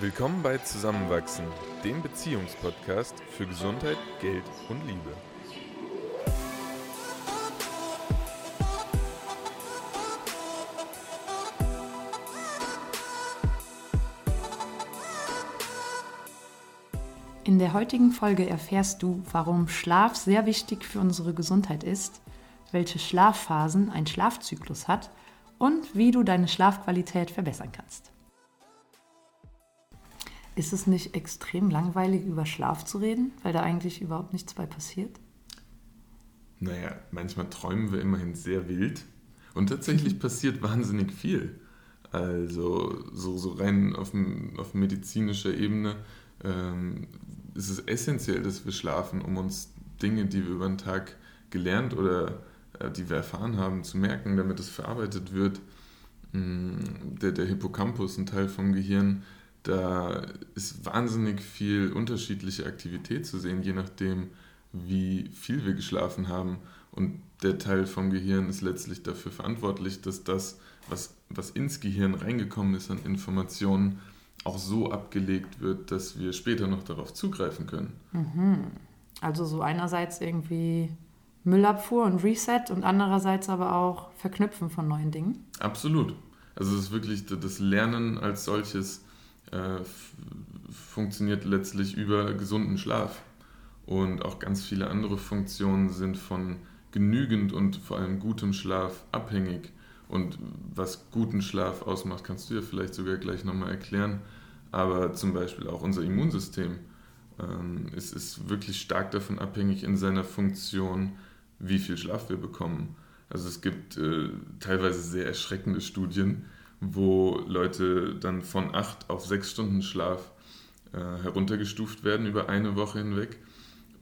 Willkommen bei Zusammenwachsen, dem Beziehungspodcast für Gesundheit, Geld und Liebe. In der heutigen Folge erfährst du, warum Schlaf sehr wichtig für unsere Gesundheit ist, welche Schlafphasen ein Schlafzyklus hat und wie du deine Schlafqualität verbessern kannst. Ist es nicht extrem langweilig, über Schlaf zu reden, weil da eigentlich überhaupt nichts bei passiert? Naja, manchmal träumen wir immerhin sehr wild und tatsächlich passiert wahnsinnig viel. Also so, so rein auf, auf medizinischer Ebene ähm, ist es essentiell, dass wir schlafen, um uns Dinge, die wir über den Tag gelernt oder äh, die wir erfahren haben, zu merken, damit es verarbeitet wird. Mm, der, der Hippocampus, ein Teil vom Gehirn, da ist wahnsinnig viel unterschiedliche Aktivität zu sehen, je nachdem, wie viel wir geschlafen haben. Und der Teil vom Gehirn ist letztlich dafür verantwortlich, dass das, was, was ins Gehirn reingekommen ist an Informationen, auch so abgelegt wird, dass wir später noch darauf zugreifen können. Mhm. Also so einerseits irgendwie Müllabfuhr und Reset und andererseits aber auch Verknüpfen von neuen Dingen. Absolut. Also es ist wirklich das Lernen als solches äh, funktioniert letztlich über gesunden Schlaf. Und auch ganz viele andere Funktionen sind von genügend und vor allem gutem Schlaf abhängig. Und was guten Schlaf ausmacht, kannst du ja vielleicht sogar gleich nochmal erklären. Aber zum Beispiel auch unser Immunsystem ähm, ist, ist wirklich stark davon abhängig in seiner Funktion, wie viel Schlaf wir bekommen. Also es gibt äh, teilweise sehr erschreckende Studien, wo Leute dann von acht auf sechs Stunden Schlaf äh, heruntergestuft werden über eine Woche hinweg.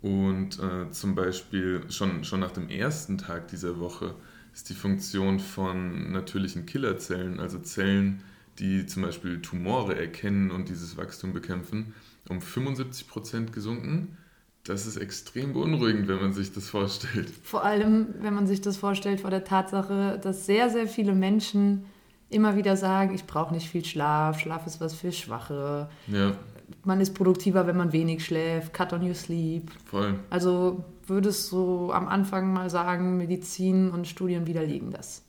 Und äh, zum Beispiel schon, schon nach dem ersten Tag dieser Woche ist die Funktion von natürlichen Killerzellen, also Zellen, die zum Beispiel Tumore erkennen und dieses Wachstum bekämpfen, um 75 Prozent gesunken. Das ist extrem beunruhigend, wenn man sich das vorstellt. Vor allem, wenn man sich das vorstellt vor der Tatsache, dass sehr, sehr viele Menschen immer wieder sagen, ich brauche nicht viel Schlaf, Schlaf ist was für Schwache. Ja. Man ist produktiver, wenn man wenig schläft, cut on your sleep. Voll. Also würdest du am Anfang mal sagen, Medizin und Studien widerlegen das?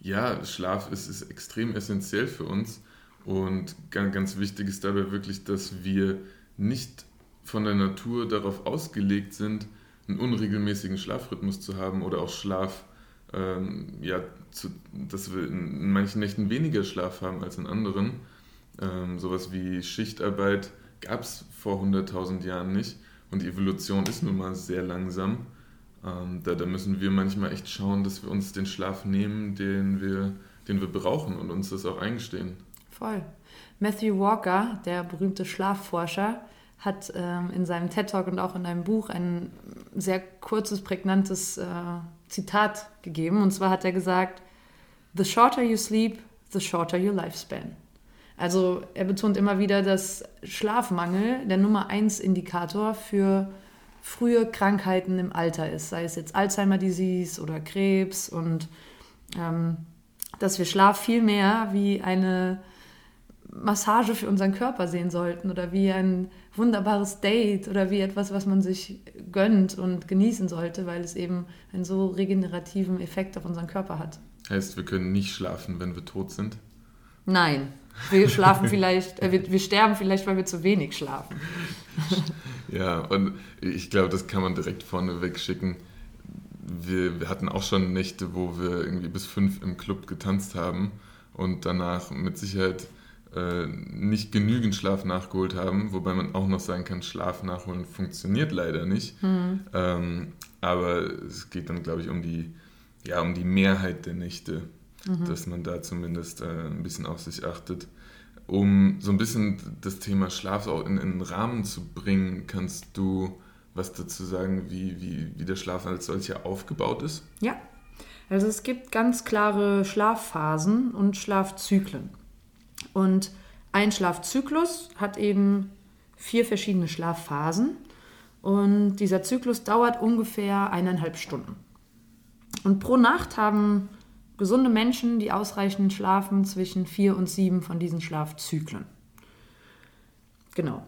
Ja, Schlaf ist, ist extrem essentiell für uns und ganz, ganz wichtig ist dabei wirklich, dass wir nicht von der Natur darauf ausgelegt sind, einen unregelmäßigen Schlafrhythmus zu haben oder auch Schlaf ähm, ja, zu, dass wir in manchen Nächten weniger Schlaf haben als in anderen. Ähm, sowas wie Schichtarbeit gab es vor 100.000 Jahren nicht und die Evolution ist nun mal sehr langsam. Ähm, da, da müssen wir manchmal echt schauen, dass wir uns den Schlaf nehmen, den wir, den wir brauchen und uns das auch eingestehen. Voll. Matthew Walker, der berühmte Schlafforscher, hat ähm, in seinem TED-Talk und auch in einem Buch ein sehr kurzes, prägnantes äh, Zitat gegeben. Und zwar hat er gesagt, The shorter you sleep, the shorter your lifespan. Also er betont immer wieder, dass Schlafmangel der Nummer eins Indikator für frühe Krankheiten im Alter ist, sei es jetzt Alzheimer-Disease oder Krebs und ähm, dass wir Schlaf viel mehr wie eine Massage für unseren Körper sehen sollten oder wie ein wunderbares Date oder wie etwas, was man sich gönnt und genießen sollte, weil es eben einen so regenerativen Effekt auf unseren Körper hat. Heißt, wir können nicht schlafen, wenn wir tot sind? Nein, wir schlafen vielleicht, äh, wir, wir sterben vielleicht, weil wir zu wenig schlafen. ja, und ich glaube, das kann man direkt vorneweg schicken. Wir, wir hatten auch schon Nächte, wo wir irgendwie bis fünf im Club getanzt haben und danach mit Sicherheit nicht genügend Schlaf nachgeholt haben, wobei man auch noch sagen kann, Schlaf nachholen funktioniert leider nicht. Mhm. Ähm, aber es geht dann, glaube ich, um die, ja, um die Mehrheit der Nächte, mhm. dass man da zumindest äh, ein bisschen auf sich achtet. Um so ein bisschen das Thema Schlaf auch in, in den Rahmen zu bringen, kannst du was dazu sagen, wie, wie, wie der Schlaf als solcher aufgebaut ist? Ja, also es gibt ganz klare Schlafphasen und Schlafzyklen. Und ein Schlafzyklus hat eben vier verschiedene Schlafphasen und dieser Zyklus dauert ungefähr eineinhalb Stunden. Und pro Nacht haben gesunde Menschen, die ausreichend schlafen, zwischen vier und sieben von diesen Schlafzyklen. Genau.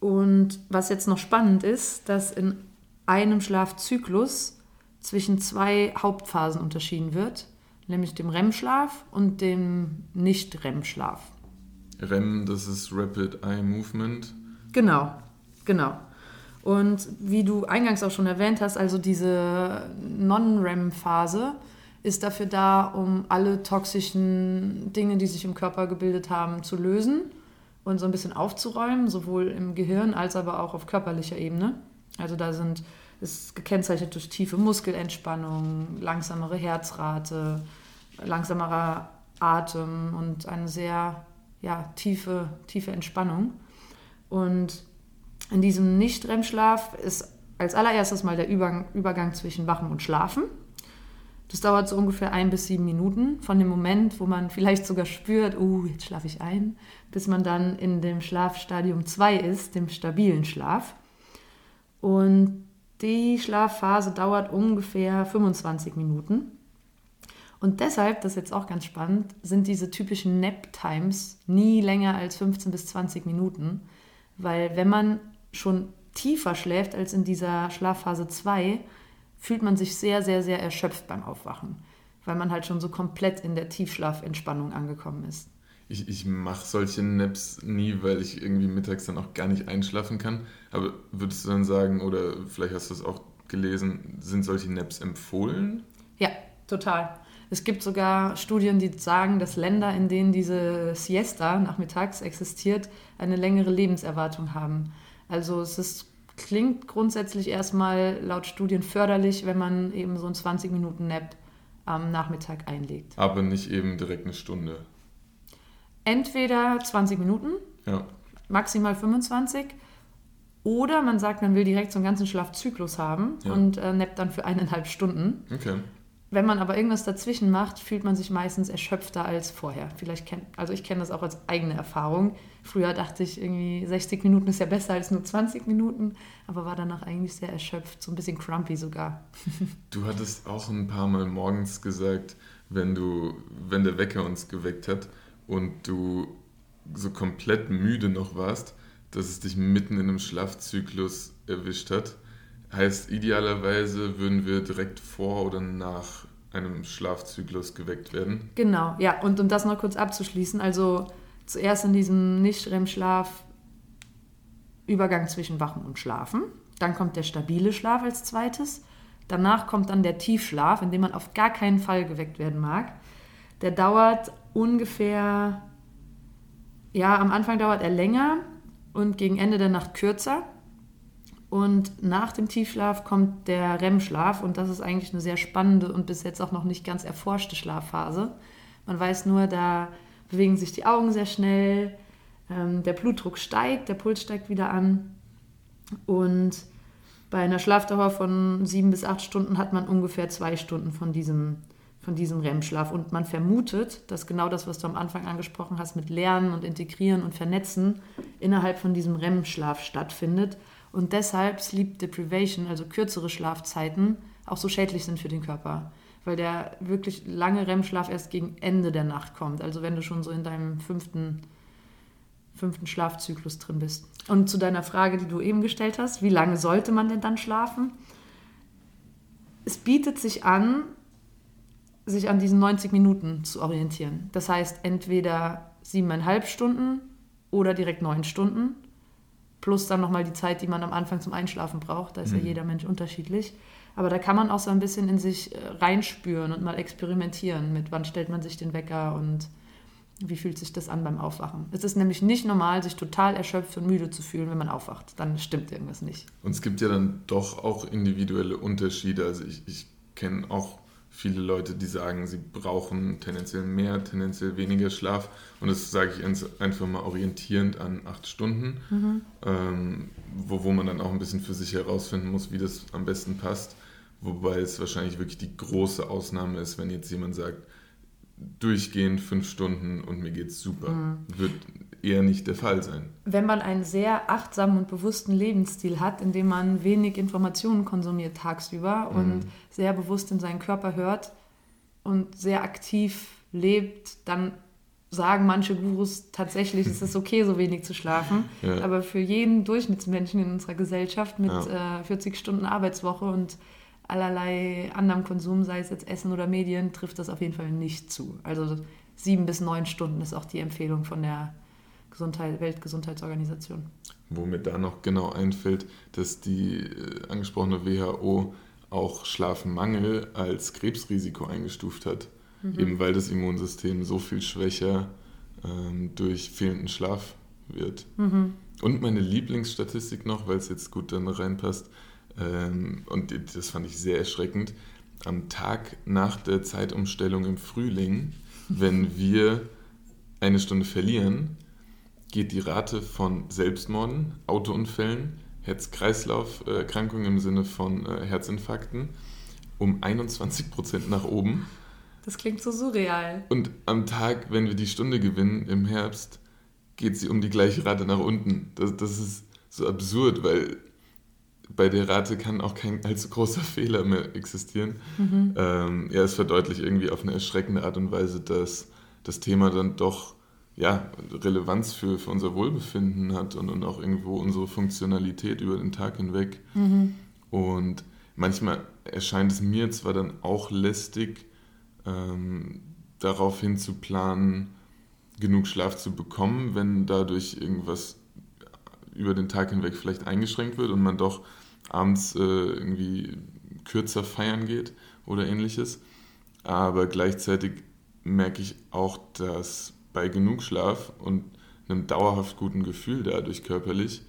Und was jetzt noch spannend ist, dass in einem Schlafzyklus zwischen zwei Hauptphasen unterschieden wird, nämlich dem REM-Schlaf und dem Nicht-REM-Schlaf. REM, das ist Rapid Eye Movement. Genau, genau. Und wie du eingangs auch schon erwähnt hast, also diese Non-REM-Phase ist dafür da, um alle toxischen Dinge, die sich im Körper gebildet haben, zu lösen und so ein bisschen aufzuräumen, sowohl im Gehirn als aber auch auf körperlicher Ebene. Also da sind ist gekennzeichnet durch tiefe Muskelentspannung, langsamere Herzrate, langsamerer Atem und eine sehr ja, tiefe, tiefe Entspannung. Und in diesem Nicht-REM-Schlaf ist als allererstes mal der Übergang, Übergang zwischen Wachen und Schlafen. Das dauert so ungefähr ein bis sieben Minuten von dem Moment, wo man vielleicht sogar spürt, oh, jetzt schlafe ich ein, bis man dann in dem Schlafstadium 2 ist, dem stabilen Schlaf. Und die Schlafphase dauert ungefähr 25 Minuten. Und deshalb, das ist jetzt auch ganz spannend, sind diese typischen Nap-Times nie länger als 15 bis 20 Minuten, weil wenn man schon tiefer schläft als in dieser Schlafphase 2, fühlt man sich sehr, sehr, sehr erschöpft beim Aufwachen, weil man halt schon so komplett in der Tiefschlafentspannung angekommen ist. Ich, ich mache solche Naps nie, weil ich irgendwie mittags dann auch gar nicht einschlafen kann. Aber würdest du dann sagen, oder vielleicht hast du es auch gelesen, sind solche Naps empfohlen? Ja, total. Es gibt sogar Studien, die sagen, dass Länder, in denen diese Siesta nachmittags existiert, eine längere Lebenserwartung haben. Also es ist, klingt grundsätzlich erstmal laut Studien förderlich, wenn man eben so einen 20 Minuten Nap am Nachmittag einlegt. Aber nicht eben direkt eine Stunde. Entweder 20 Minuten, ja. maximal 25, oder man sagt, man will direkt so einen ganzen Schlafzyklus haben ja. und äh, nappt dann für eineinhalb Stunden. Okay. Wenn man aber irgendwas dazwischen macht, fühlt man sich meistens erschöpfter als vorher. Vielleicht kennt, also ich kenne das auch als eigene Erfahrung. Früher dachte ich irgendwie 60 Minuten ist ja besser als nur 20 Minuten, aber war danach eigentlich sehr erschöpft, so ein bisschen crumpy sogar. Du hattest auch ein paar Mal morgens gesagt, wenn du, wenn der Wecker uns geweckt hat und du so komplett müde noch warst, dass es dich mitten in einem Schlafzyklus erwischt hat. Heißt, idealerweise würden wir direkt vor oder nach einem Schlafzyklus geweckt werden. Genau, ja. Und um das noch kurz abzuschließen, also zuerst in diesem Nicht-REM-Schlaf Übergang zwischen Wachen und Schlafen. Dann kommt der stabile Schlaf als zweites. Danach kommt dann der Tiefschlaf, in dem man auf gar keinen Fall geweckt werden mag. Der dauert ungefähr, ja, am Anfang dauert er länger und gegen Ende der Nacht kürzer. Und nach dem Tiefschlaf kommt der REM-Schlaf und das ist eigentlich eine sehr spannende und bis jetzt auch noch nicht ganz erforschte Schlafphase. Man weiß nur, da bewegen sich die Augen sehr schnell, ähm, der Blutdruck steigt, der Puls steigt wieder an und bei einer Schlafdauer von sieben bis acht Stunden hat man ungefähr zwei Stunden von diesem, von diesem REM-Schlaf. Und man vermutet, dass genau das, was du am Anfang angesprochen hast, mit Lernen und Integrieren und Vernetzen innerhalb von diesem REM-Schlaf stattfindet und deshalb Sleep Deprivation, also kürzere Schlafzeiten, auch so schädlich sind für den Körper. Weil der wirklich lange REM-Schlaf erst gegen Ende der Nacht kommt. Also wenn du schon so in deinem fünften, fünften Schlafzyklus drin bist. Und zu deiner Frage, die du eben gestellt hast, wie lange sollte man denn dann schlafen? Es bietet sich an, sich an diesen 90 Minuten zu orientieren. Das heißt, entweder siebeneinhalb Stunden oder direkt neun Stunden plus dann nochmal die Zeit, die man am Anfang zum Einschlafen braucht. Da ist mhm. ja jeder Mensch unterschiedlich. Aber da kann man auch so ein bisschen in sich äh, reinspüren und mal experimentieren mit, wann stellt man sich den Wecker und wie fühlt sich das an beim Aufwachen. Es ist nämlich nicht normal, sich total erschöpft und müde zu fühlen, wenn man aufwacht. Dann stimmt irgendwas nicht. Und es gibt ja dann doch auch individuelle Unterschiede. Also ich, ich kenne auch viele Leute, die sagen, sie brauchen tendenziell mehr, tendenziell weniger Schlaf. Und das sage ich einfach mal orientierend an acht Stunden, mhm. ähm, wo, wo man dann auch ein bisschen für sich herausfinden muss, wie das am besten passt. Wobei es wahrscheinlich wirklich die große Ausnahme ist, wenn jetzt jemand sagt, durchgehend fünf Stunden und mir geht's super. Mhm. Wird eher nicht der Fall sein. Wenn man einen sehr achtsamen und bewussten Lebensstil hat, in dem man wenig Informationen konsumiert tagsüber mhm. und sehr bewusst in seinen Körper hört und sehr aktiv lebt, dann sagen manche Gurus tatsächlich, es ist okay, so wenig zu schlafen. Ja. Aber für jeden Durchschnittsmenschen in unserer Gesellschaft mit ja. äh, 40 Stunden Arbeitswoche und allerlei anderem Konsum, sei es jetzt Essen oder Medien, trifft das auf jeden Fall nicht zu. Also sieben bis neun Stunden ist auch die Empfehlung von der Gesundheit, Weltgesundheitsorganisation. Wo mir da noch genau einfällt, dass die äh, angesprochene WHO auch Schlafmangel als Krebsrisiko eingestuft hat. Mhm. Eben weil das Immunsystem so viel schwächer ähm, durch fehlenden Schlaf wird. Mhm. Und meine Lieblingsstatistik noch, weil es jetzt gut dann reinpasst, ähm, und das fand ich sehr erschreckend, am Tag nach der Zeitumstellung im Frühling, wenn wir eine Stunde verlieren, geht die Rate von Selbstmorden, Autounfällen, Herz-Kreislauf-Erkrankungen im Sinne von äh, Herzinfarkten um 21 Prozent nach oben. Das klingt so surreal. Und am Tag, wenn wir die Stunde gewinnen im Herbst, geht sie um die gleiche Rate nach unten. Das, das ist so absurd, weil bei der Rate kann auch kein allzu großer Fehler mehr existieren. Mhm. Ähm, ja, es verdeutlicht irgendwie auf eine erschreckende Art und Weise, dass das Thema dann doch ja, Relevanz für, für unser Wohlbefinden hat und, und auch irgendwo unsere Funktionalität über den Tag hinweg. Mhm. Und manchmal erscheint es mir zwar dann auch lästig, ähm, darauf hin zu planen, genug Schlaf zu bekommen, wenn dadurch irgendwas über den Tag hinweg vielleicht eingeschränkt wird und man doch abends äh, irgendwie kürzer feiern geht oder ähnliches. Aber gleichzeitig merke ich auch, dass bei genug Schlaf und einem dauerhaft guten Gefühl dadurch körperlich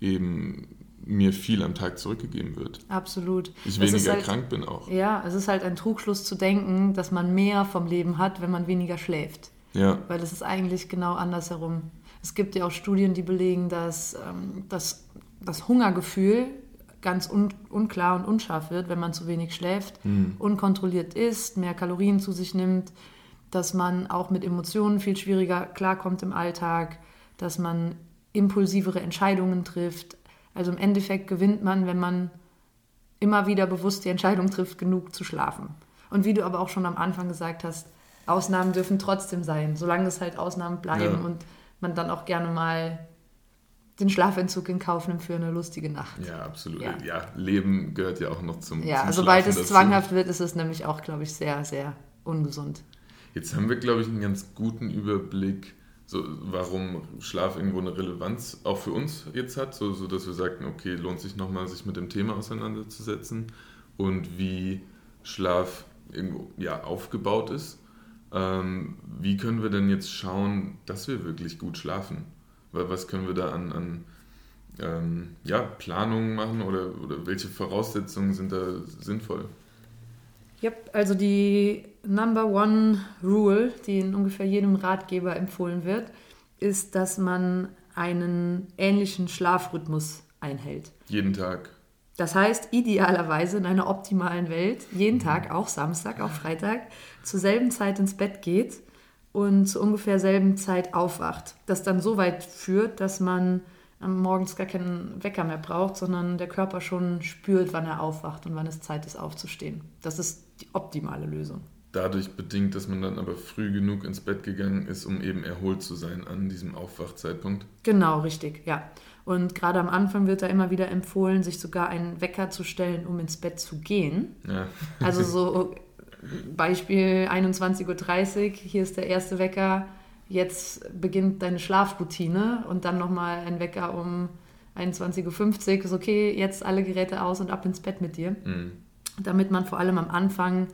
eben mir viel am Tag zurückgegeben wird. Absolut. Ich weniger halt, krank bin auch. Ja, es ist halt ein Trugschluss zu denken, dass man mehr vom Leben hat, wenn man weniger schläft. Ja. Weil es ist eigentlich genau andersherum. Es gibt ja auch Studien, die belegen, dass ähm, das, das Hungergefühl ganz un unklar und unscharf wird, wenn man zu wenig schläft, mhm. unkontrolliert isst, mehr Kalorien zu sich nimmt dass man auch mit Emotionen viel schwieriger klarkommt im Alltag, dass man impulsivere Entscheidungen trifft. Also im Endeffekt gewinnt man, wenn man immer wieder bewusst die Entscheidung trifft, genug zu schlafen. Und wie du aber auch schon am Anfang gesagt hast, Ausnahmen dürfen trotzdem sein, solange es halt Ausnahmen bleiben ja. und man dann auch gerne mal den Schlafentzug in Kauf nimmt für eine lustige Nacht. Ja, absolut. Ja, ja Leben gehört ja auch noch zum Ja, zum sobald es dazu. zwanghaft wird, ist es nämlich auch, glaube ich, sehr, sehr ungesund. Jetzt haben wir, glaube ich, einen ganz guten Überblick, so, warum Schlaf irgendwo eine Relevanz auch für uns jetzt hat, so, so dass wir sagten, okay, lohnt sich nochmal, sich mit dem Thema auseinanderzusetzen und wie Schlaf irgendwo ja, aufgebaut ist. Ähm, wie können wir denn jetzt schauen, dass wir wirklich gut schlafen? Was können wir da an, an ähm, ja, Planungen machen oder, oder welche Voraussetzungen sind da sinnvoll? Yep, also die Number One Rule, die in ungefähr jedem Ratgeber empfohlen wird, ist, dass man einen ähnlichen Schlafrhythmus einhält. Jeden Tag. Das heißt, idealerweise in einer optimalen Welt, jeden Tag, auch Samstag, auch Freitag, zur selben Zeit ins Bett geht und zu ungefähr selben Zeit aufwacht. Das dann so weit führt, dass man morgens gar keinen Wecker mehr braucht, sondern der Körper schon spürt, wann er aufwacht und wann es Zeit ist, aufzustehen. Das ist die optimale Lösung. Dadurch bedingt, dass man dann aber früh genug ins Bett gegangen ist, um eben erholt zu sein an diesem Aufwachzeitpunkt. Genau, richtig, ja. Und gerade am Anfang wird da immer wieder empfohlen, sich sogar einen Wecker zu stellen, um ins Bett zu gehen. Ja. also so Beispiel 21.30 Uhr, hier ist der erste Wecker, jetzt beginnt deine Schlafroutine und dann nochmal ein Wecker um 21.50 Uhr, ist okay, jetzt alle Geräte aus und ab ins Bett mit dir. Mhm. Damit man vor allem am Anfang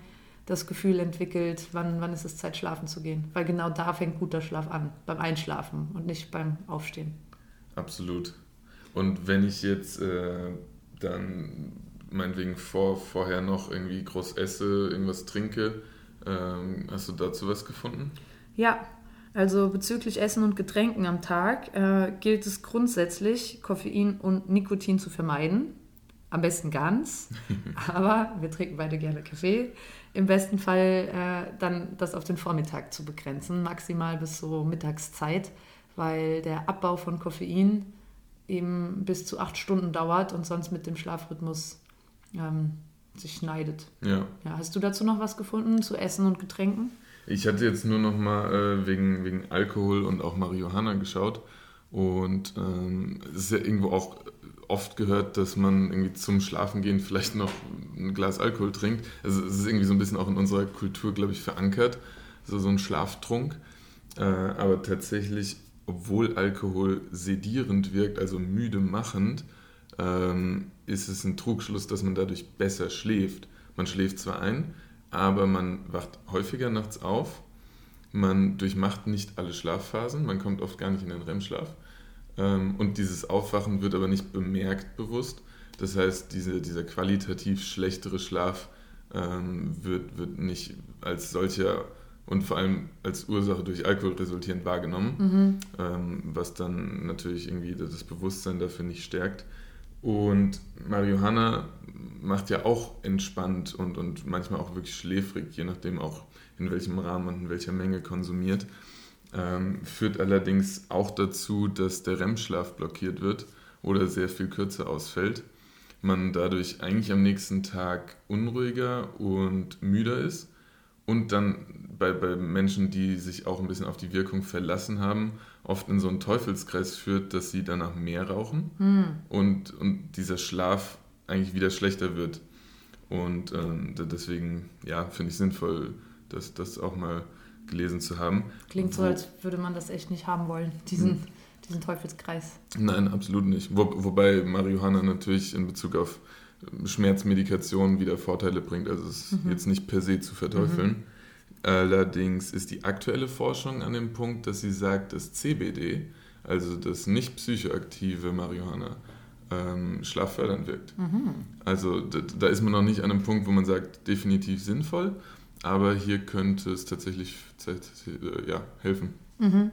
das Gefühl entwickelt, wann, wann ist es Zeit, schlafen zu gehen. Weil genau da fängt guter Schlaf an, beim Einschlafen und nicht beim Aufstehen. Absolut. Und wenn ich jetzt äh, dann meinetwegen vor, vorher noch irgendwie groß esse, irgendwas trinke, ähm, hast du dazu was gefunden? Ja, also bezüglich Essen und Getränken am Tag äh, gilt es grundsätzlich, Koffein und Nikotin zu vermeiden. Am besten ganz, aber wir trinken beide gerne Kaffee. Im besten Fall äh, dann das auf den Vormittag zu begrenzen, maximal bis so Mittagszeit, weil der Abbau von Koffein eben bis zu acht Stunden dauert und sonst mit dem Schlafrhythmus ähm, sich schneidet. Ja. ja. Hast du dazu noch was gefunden zu Essen und Getränken? Ich hatte jetzt nur noch mal äh, wegen, wegen Alkohol und auch Marihuana geschaut. Und ähm, es ist ja irgendwo auch oft gehört, dass man irgendwie zum Schlafengehen vielleicht noch ein Glas Alkohol trinkt. Also es ist irgendwie so ein bisschen auch in unserer Kultur, glaube ich, verankert, so, so ein Schlaftrunk. Äh, aber tatsächlich, obwohl Alkohol sedierend wirkt, also müde machend, ähm, ist es ein Trugschluss, dass man dadurch besser schläft. Man schläft zwar ein, aber man wacht häufiger nachts auf. Man durchmacht nicht alle Schlafphasen, man kommt oft gar nicht in den REM-Schlaf. Ähm, und dieses Aufwachen wird aber nicht bemerkt bewusst. Das heißt, diese, dieser qualitativ schlechtere Schlaf ähm, wird, wird nicht als solcher und vor allem als Ursache durch Alkohol resultierend wahrgenommen, mhm. ähm, was dann natürlich irgendwie das Bewusstsein dafür nicht stärkt. Und Marihuana macht ja auch entspannt und, und manchmal auch wirklich schläfrig, je nachdem auch in welchem Rahmen und in welcher Menge konsumiert. Ähm, führt allerdings auch dazu, dass der REM-Schlaf blockiert wird oder sehr viel kürzer ausfällt. Man dadurch eigentlich am nächsten Tag unruhiger und müder ist und dann bei, bei Menschen, die sich auch ein bisschen auf die Wirkung verlassen haben, oft in so einen Teufelskreis führt, dass sie danach mehr rauchen hm. und, und dieser Schlaf eigentlich wieder schlechter wird. Und ähm, deswegen, ja, finde ich sinnvoll, das, das auch mal gelesen zu haben. Klingt so, als würde man das echt nicht haben wollen, diesen, hm. diesen Teufelskreis. Nein, absolut nicht. Wo, wobei Marihuana natürlich in Bezug auf Schmerzmedikation wieder Vorteile bringt. Also es ist mhm. jetzt nicht per se zu verteufeln. Mhm. Allerdings ist die aktuelle Forschung an dem Punkt, dass sie sagt, dass CBD, also das nicht psychoaktive Marihuana, ähm, schlaffördernd wirkt. Mhm. Also da, da, ist man noch nicht an einem Punkt, wo man sagt, definitiv sinnvoll, aber hier könnte es tatsächlich äh, ja, helfen. Mhm.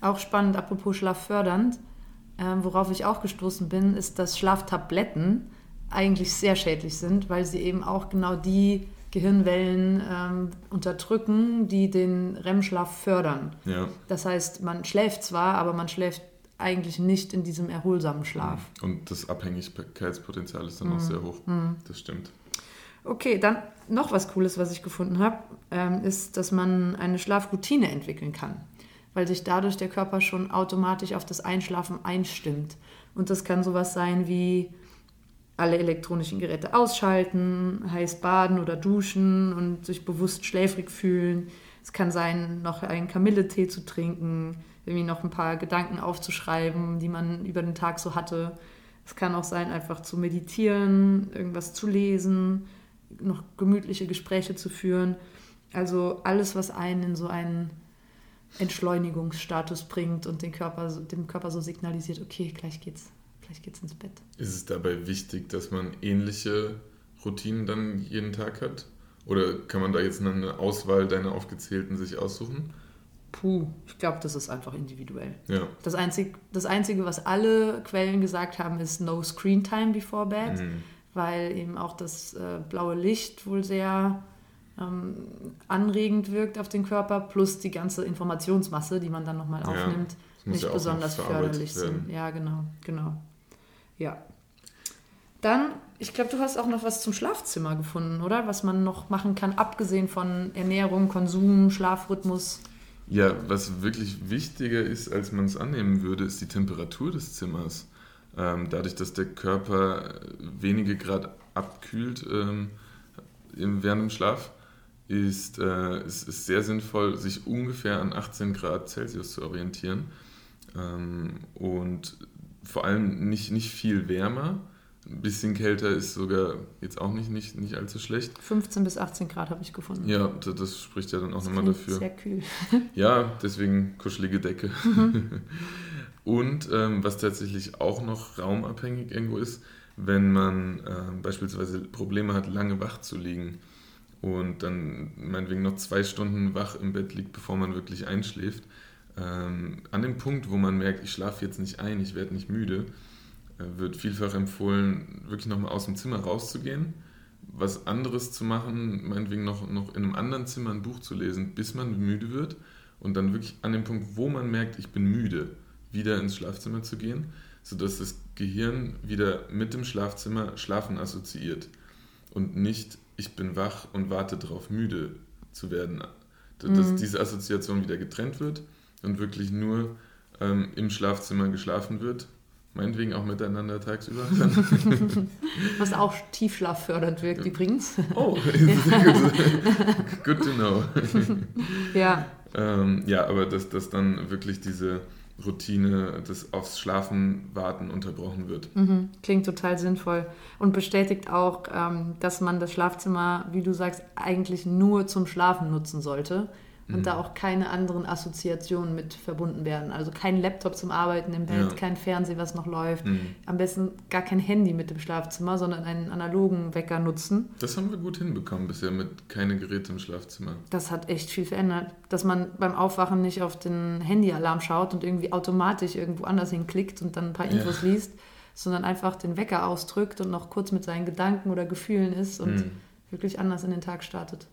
Auch spannend, apropos schlaffördernd, äh, worauf ich auch gestoßen bin, ist, dass Schlaftabletten eigentlich sehr schädlich sind, weil sie eben auch genau die Gehirnwellen ähm, unterdrücken, die den REM-Schlaf fördern. Ja. Das heißt, man schläft zwar, aber man schläft eigentlich nicht in diesem erholsamen Schlaf. Mhm. Und das Abhängigkeitspotenzial ist dann mhm. auch sehr hoch. Mhm. Das stimmt. Okay, dann noch was Cooles, was ich gefunden habe, ähm, ist, dass man eine Schlafroutine entwickeln kann, weil sich dadurch der Körper schon automatisch auf das Einschlafen einstimmt. Und das kann sowas sein wie alle elektronischen Geräte ausschalten, heiß baden oder duschen und sich bewusst schläfrig fühlen. Es kann sein, noch einen Kamilletee zu trinken, irgendwie noch ein paar Gedanken aufzuschreiben, die man über den Tag so hatte. Es kann auch sein, einfach zu meditieren, irgendwas zu lesen, noch gemütliche Gespräche zu führen. Also alles, was einen in so einen Entschleunigungsstatus bringt und den Körper, dem Körper so signalisiert, okay, gleich geht's gleich geht's ins Bett. Ist es dabei wichtig, dass man ähnliche Routinen dann jeden Tag hat? Oder kann man da jetzt eine Auswahl deiner aufgezählten sich aussuchen? Puh, ich glaube, das ist einfach individuell. Ja. Das, Einzig, das Einzige, was alle Quellen gesagt haben, ist No Screen Time before bed, mhm. Weil eben auch das äh, blaue Licht wohl sehr ähm, anregend wirkt auf den Körper, plus die ganze Informationsmasse, die man dann nochmal aufnimmt, ja, nicht ja besonders förderlich sind. Ja, genau, genau. Ja. Dann, ich glaube, du hast auch noch was zum Schlafzimmer gefunden, oder? Was man noch machen kann, abgesehen von Ernährung, Konsum, Schlafrhythmus. Ja, was wirklich wichtiger ist, als man es annehmen würde, ist die Temperatur des Zimmers. Ähm, dadurch, dass der Körper wenige Grad abkühlt ähm, während dem Schlaf, ist es äh, sehr sinnvoll, sich ungefähr an 18 Grad Celsius zu orientieren. Ähm, und vor allem nicht, nicht viel wärmer. Ein bisschen kälter ist sogar jetzt auch nicht, nicht, nicht allzu schlecht. 15 bis 18 Grad habe ich gefunden. Ja, das, das spricht ja dann auch nochmal dafür. Sehr kühl. ja, deswegen kuschelige Decke. Mhm. Und ähm, was tatsächlich auch noch raumabhängig irgendwo ist, wenn man äh, beispielsweise Probleme hat, lange wach zu liegen und dann meinetwegen noch zwei Stunden wach im Bett liegt, bevor man wirklich einschläft, ähm, an dem Punkt, wo man merkt, ich schlafe jetzt nicht ein, ich werde nicht müde, äh, wird vielfach empfohlen, wirklich nochmal aus dem Zimmer rauszugehen, was anderes zu machen, meinetwegen noch, noch in einem anderen Zimmer ein Buch zu lesen, bis man müde wird und dann wirklich an dem Punkt, wo man merkt, ich bin müde, wieder ins Schlafzimmer zu gehen, sodass das Gehirn wieder mit dem Schlafzimmer Schlafen assoziiert und nicht, ich bin wach und warte darauf, müde zu werden dass mhm. diese Assoziation wieder getrennt wird und wirklich nur ähm, im Schlafzimmer geschlafen wird. Meinetwegen auch miteinander tagsüber. Was auch tiefschlaffördernd wirkt übrigens. Oh, good. good to know. ja. Ähm, ja, aber dass, dass dann wirklich diese Routine des aufs Schlafen warten unterbrochen wird. Mhm. Klingt total sinnvoll und bestätigt auch, ähm, dass man das Schlafzimmer, wie du sagst, eigentlich nur zum Schlafen nutzen sollte und mhm. da auch keine anderen Assoziationen mit verbunden werden. Also kein Laptop zum Arbeiten im Bett, ja. kein Fernsehen, was noch läuft. Mhm. Am besten gar kein Handy mit im Schlafzimmer, sondern einen analogen Wecker nutzen. Das haben wir gut hinbekommen bisher mit keine Geräte im Schlafzimmer. Das hat echt viel verändert, dass man beim Aufwachen nicht auf den Handyalarm schaut und irgendwie automatisch irgendwo anders hinklickt und dann ein paar Infos ja. liest, sondern einfach den Wecker ausdrückt und noch kurz mit seinen Gedanken oder Gefühlen ist und mhm. wirklich anders in den Tag startet.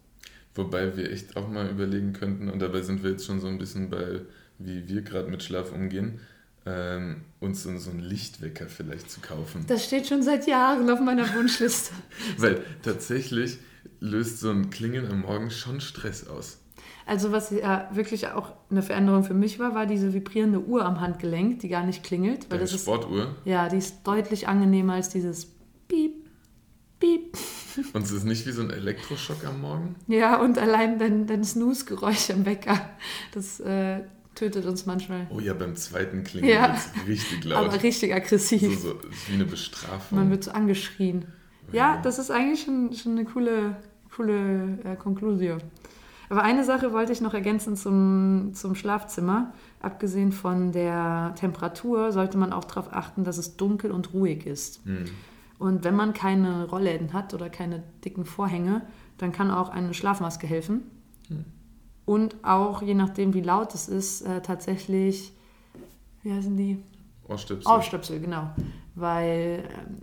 Wobei wir echt auch mal überlegen könnten, und dabei sind wir jetzt schon so ein bisschen bei, wie wir gerade mit Schlaf umgehen, ähm, uns so, so einen Lichtwecker vielleicht zu kaufen. Das steht schon seit Jahren auf meiner Wunschliste. Weil tatsächlich löst so ein Klingeln am Morgen schon Stress aus. Also was ja wirklich auch eine Veränderung für mich war, war diese vibrierende Uhr am Handgelenk, die gar nicht klingelt. Weil Deine das Sportuhr? Ist, ja, die ist deutlich angenehmer als dieses Piep, Piep. Und es ist nicht wie so ein Elektroschock am Morgen? Ja, und allein dein, dein Snooze-Geräusch im Wecker, das äh, tötet uns manchmal. Oh ja, beim zweiten Klingeln ja. wird es richtig laut. Aber richtig aggressiv. So, so, wie eine Bestrafung. Man wird so angeschrien. Ja, ja das ist eigentlich schon, schon eine coole, coole äh, Konklusion. Aber eine Sache wollte ich noch ergänzen zum, zum Schlafzimmer. Abgesehen von der Temperatur sollte man auch darauf achten, dass es dunkel und ruhig ist. Hm. Und wenn man keine Rollläden hat oder keine dicken Vorhänge, dann kann auch eine Schlafmaske helfen. Hm. Und auch, je nachdem, wie laut es ist, äh, tatsächlich, wie heißen die? Ohrstöpsel. Ohrstöpsel, genau. Weil ähm,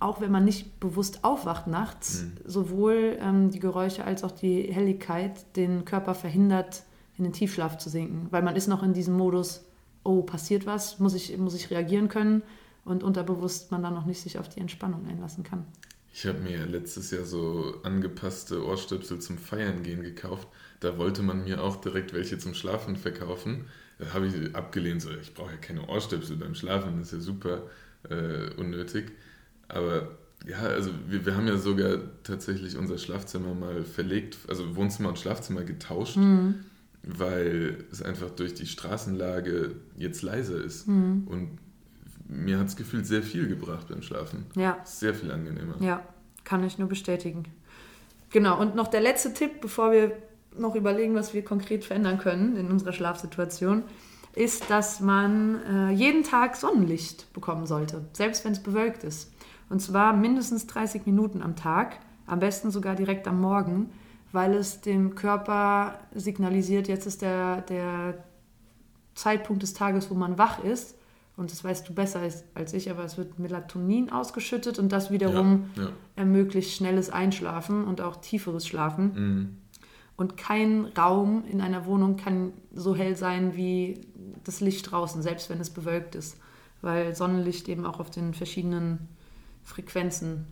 auch wenn man nicht bewusst aufwacht nachts, hm. sowohl ähm, die Geräusche als auch die Helligkeit den Körper verhindert, in den Tiefschlaf zu sinken. Weil man ist noch in diesem Modus, oh, passiert was, muss ich, muss ich reagieren können und unterbewusst man dann noch nicht sich auf die Entspannung einlassen kann. Ich habe mir letztes Jahr so angepasste Ohrstöpsel zum Feiern gehen gekauft. Da wollte man mir auch direkt welche zum Schlafen verkaufen. Da habe ich abgelehnt, so ich brauche ja keine Ohrstöpsel beim Schlafen, das ist ja super äh, unnötig. Aber ja, also wir, wir haben ja sogar tatsächlich unser Schlafzimmer mal verlegt, also Wohnzimmer und Schlafzimmer getauscht, mhm. weil es einfach durch die Straßenlage jetzt leiser ist. Mhm. Und mir hat es gefühlt sehr viel gebracht beim Schlafen. Ja. Sehr viel angenehmer. Ja, kann ich nur bestätigen. Genau, und noch der letzte Tipp, bevor wir noch überlegen, was wir konkret verändern können in unserer Schlafsituation, ist, dass man äh, jeden Tag Sonnenlicht bekommen sollte, selbst wenn es bewölkt ist. Und zwar mindestens 30 Minuten am Tag, am besten sogar direkt am Morgen, weil es dem Körper signalisiert, jetzt ist der, der Zeitpunkt des Tages, wo man wach ist und das weißt du besser als ich, aber es wird Melatonin ausgeschüttet und das wiederum ja, ja. ermöglicht schnelles Einschlafen und auch tieferes Schlafen. Mhm. Und kein Raum in einer Wohnung kann so hell sein wie das Licht draußen, selbst wenn es bewölkt ist, weil Sonnenlicht eben auch auf den verschiedenen Frequenzen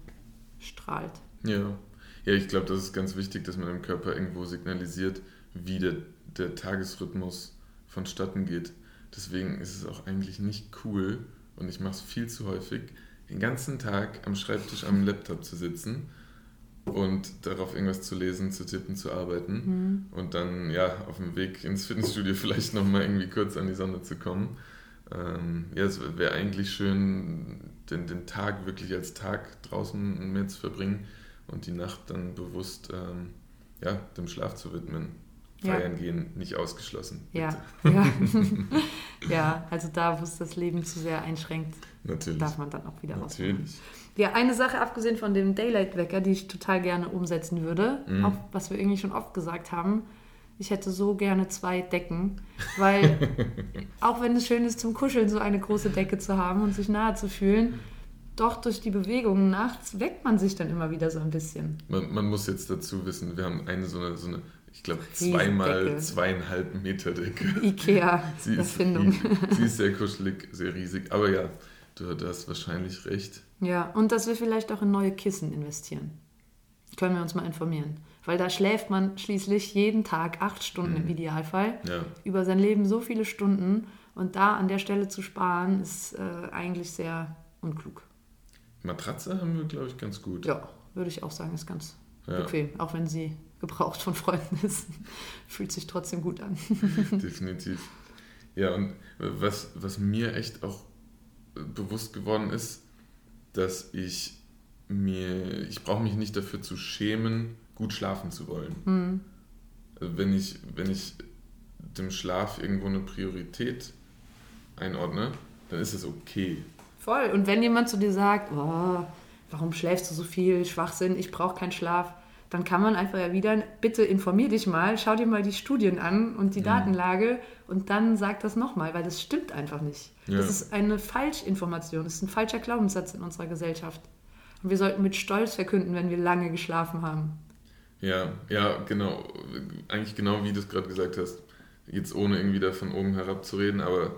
strahlt. Ja, ja ich glaube, das ist ganz wichtig, dass man dem Körper irgendwo signalisiert, wie der, der Tagesrhythmus vonstatten geht. Deswegen ist es auch eigentlich nicht cool und ich mache es viel zu häufig, den ganzen Tag am Schreibtisch am Laptop zu sitzen und darauf irgendwas zu lesen, zu tippen, zu arbeiten mhm. und dann ja auf dem Weg ins Fitnessstudio vielleicht nochmal irgendwie kurz an die Sonne zu kommen. Ähm, ja, es wäre eigentlich schön, den, den Tag wirklich als Tag draußen mehr zu verbringen und die Nacht dann bewusst ähm, ja, dem Schlaf zu widmen. Feiern ja. gehen nicht ausgeschlossen. Ja. Ja. ja, also da, wo es das Leben zu sehr einschränkt, Natürlich. darf man dann auch wieder Natürlich. Ausmachen. Ja, eine Sache abgesehen von dem Daylight-Wecker, die ich total gerne umsetzen würde, mhm. auch was wir irgendwie schon oft gesagt haben, ich hätte so gerne zwei Decken, weil auch wenn es schön ist zum Kuscheln, so eine große Decke zu haben und sich nahe zu fühlen, doch durch die Bewegungen nachts weckt man sich dann immer wieder so ein bisschen. Man, man muss jetzt dazu wissen, wir haben eine so eine, so eine ich glaube, zweimal zweieinhalb Meter Decke. Ikea-Erfindung. Sie ist sehr kuschelig, sehr riesig. Aber ja, du, du hast wahrscheinlich recht. Ja, und dass wir vielleicht auch in neue Kissen investieren. Können wir uns mal informieren. Weil da schläft man schließlich jeden Tag acht Stunden im Idealfall. Ja. Über sein Leben so viele Stunden. Und da an der Stelle zu sparen, ist äh, eigentlich sehr unklug. Matratze haben wir, glaube ich, ganz gut. Ja, würde ich auch sagen, ist ganz Ja. bequem. Auch wenn sie gebraucht von Freunden ist. Fühlt sich trotzdem gut an. Definitiv. Ja, und was, was mir echt auch bewusst geworden ist, dass ich mir, ich brauche mich nicht dafür zu schämen, gut schlafen zu wollen. Hm. Also wenn ich, wenn ich dem Schlaf irgendwo eine Priorität einordne, dann ist es okay. Voll. Und wenn jemand zu dir sagt, oh, warum schläfst du so viel, Schwachsinn, ich brauche keinen Schlaf, dann kann man einfach erwidern, bitte informier dich mal, schau dir mal die Studien an und die Datenlage und dann sag das nochmal, weil das stimmt einfach nicht. Ja. Das ist eine Falschinformation, das ist ein falscher Glaubenssatz in unserer Gesellschaft. Und wir sollten mit Stolz verkünden, wenn wir lange geschlafen haben. Ja, ja, genau. Eigentlich genau wie du es gerade gesagt hast. Jetzt ohne irgendwie da von oben herab zu reden, aber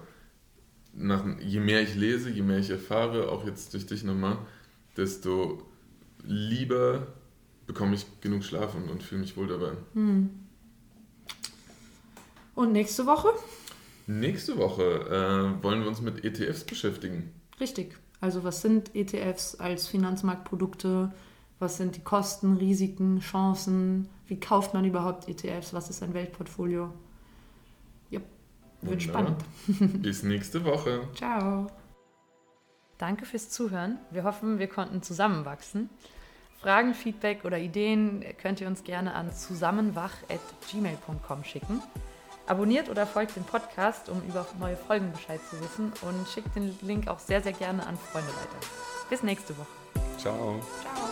nach, je mehr ich lese, je mehr ich erfahre, auch jetzt durch dich nochmal, desto lieber bekomme ich genug Schlaf und, und fühle mich wohl dabei. Und nächste Woche? Nächste Woche äh, wollen wir uns mit ETFs beschäftigen. Richtig. Also was sind ETFs als Finanzmarktprodukte? Was sind die Kosten, Risiken, Chancen? Wie kauft man überhaupt ETFs? Was ist ein Weltportfolio? Ja, wird Wunderbar. spannend. Bis nächste Woche. Ciao. Danke fürs Zuhören. Wir hoffen, wir konnten zusammenwachsen. Fragen, Feedback oder Ideen könnt ihr uns gerne an zusammenwach.gmail.com schicken. Abonniert oder folgt dem Podcast, um über neue Folgen Bescheid zu wissen und schickt den Link auch sehr, sehr gerne an Freunde weiter. Bis nächste Woche. Ciao. Ciao.